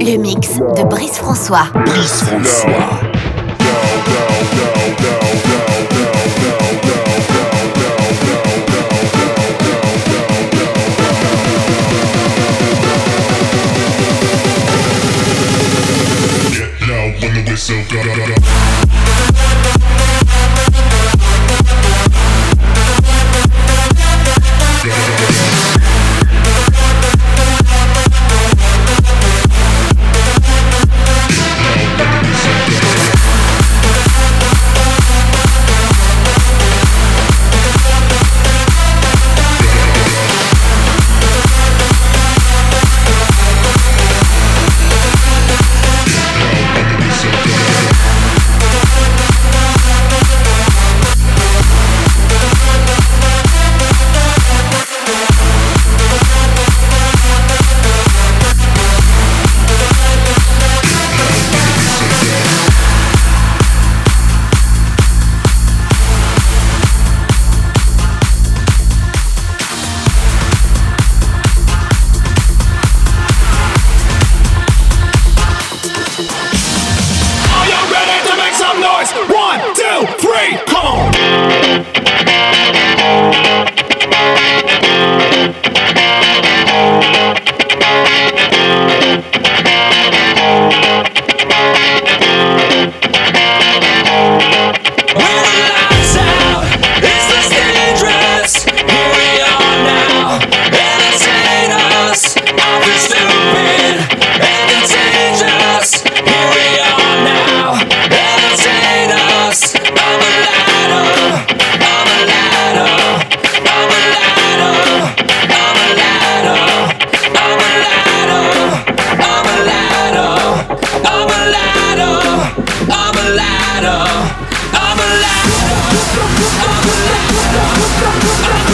Le mix de Brice François. Brice François. I'm alive. I'm alive. I'm alive.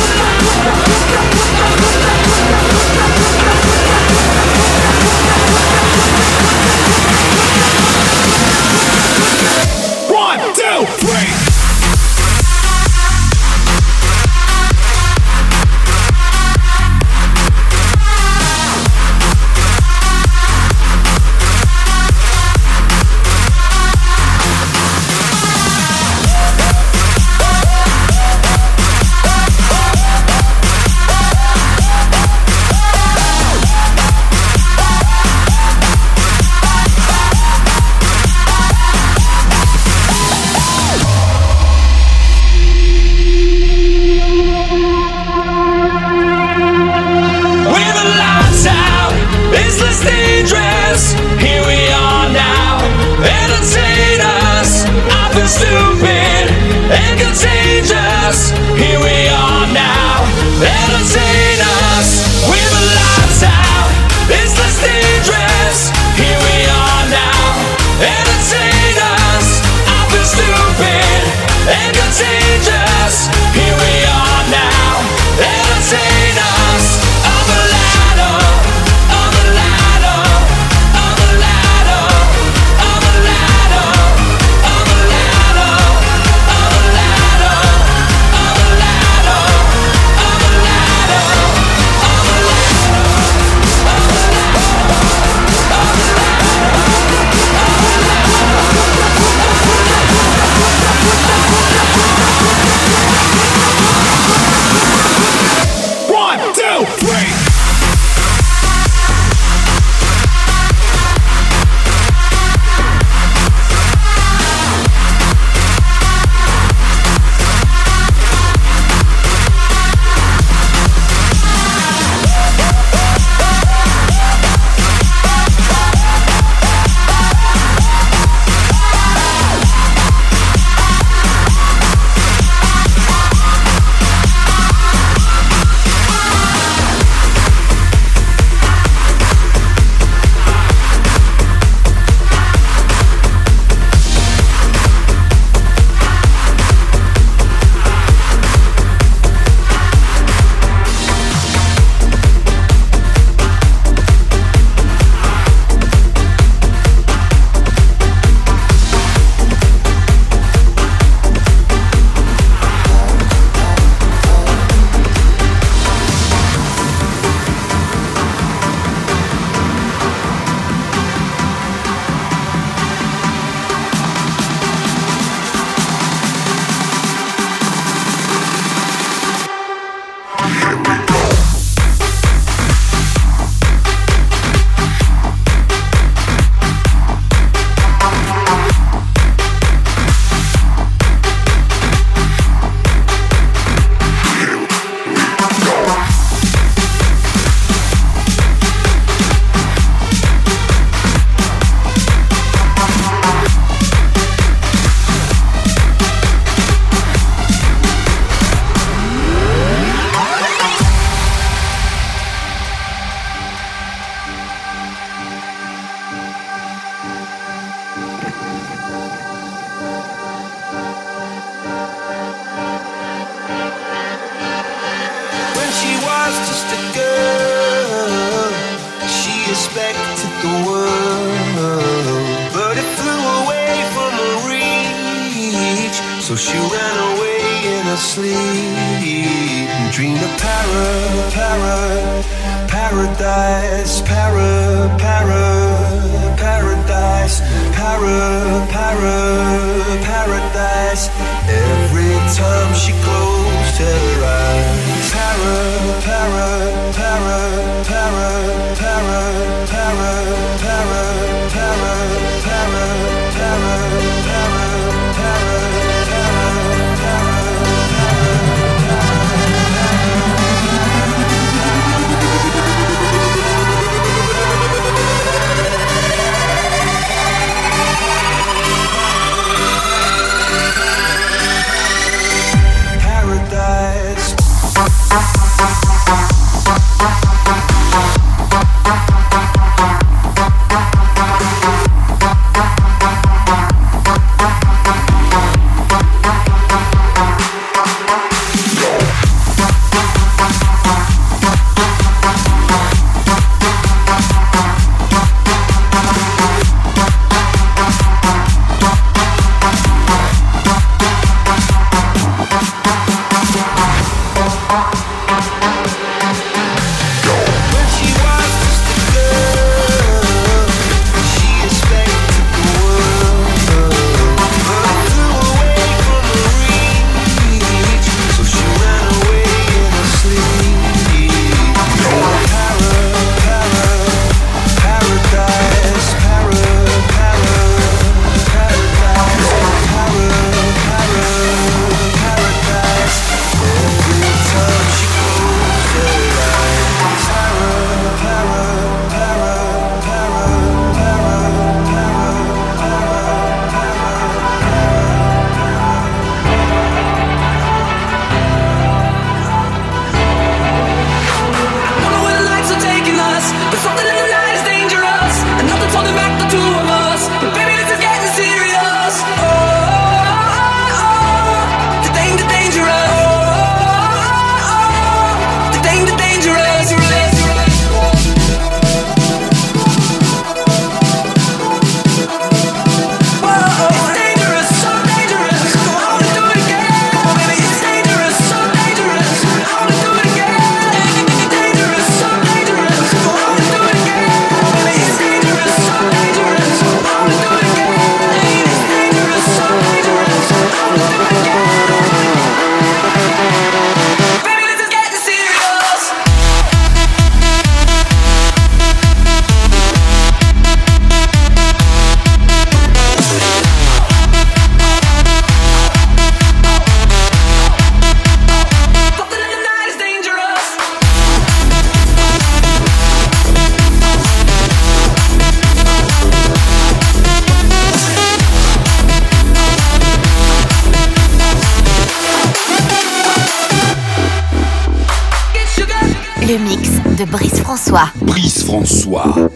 So she ran away in her sleep and dreamed of para, para, paradise, para, para, paradise, para, para, paradise. Every time she closed her eyes, para, para, para, para, para, para, para. Brice François.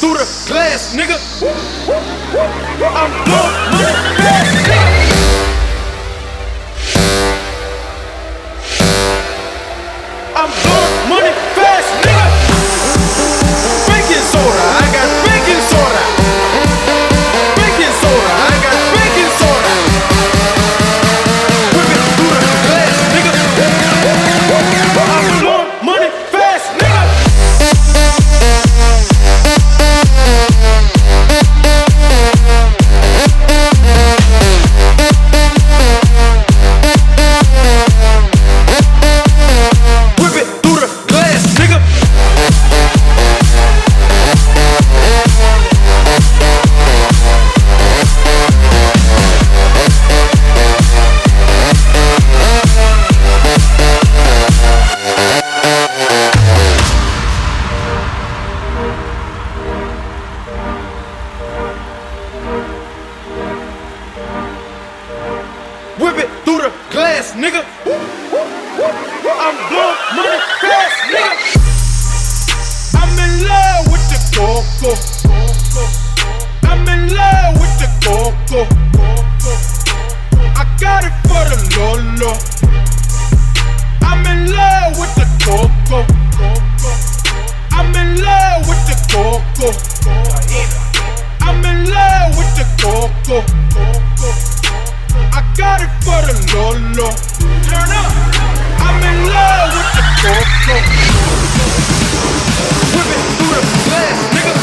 through the glass, nigga. I'm blowing glass. the Lolo. I'm in love with the Coco. I'm in love with the Coco. I'm in love with the Coco. I got it for the Lolo. Turn up. I'm in love with the Coco. Whip it through the glass, nigga.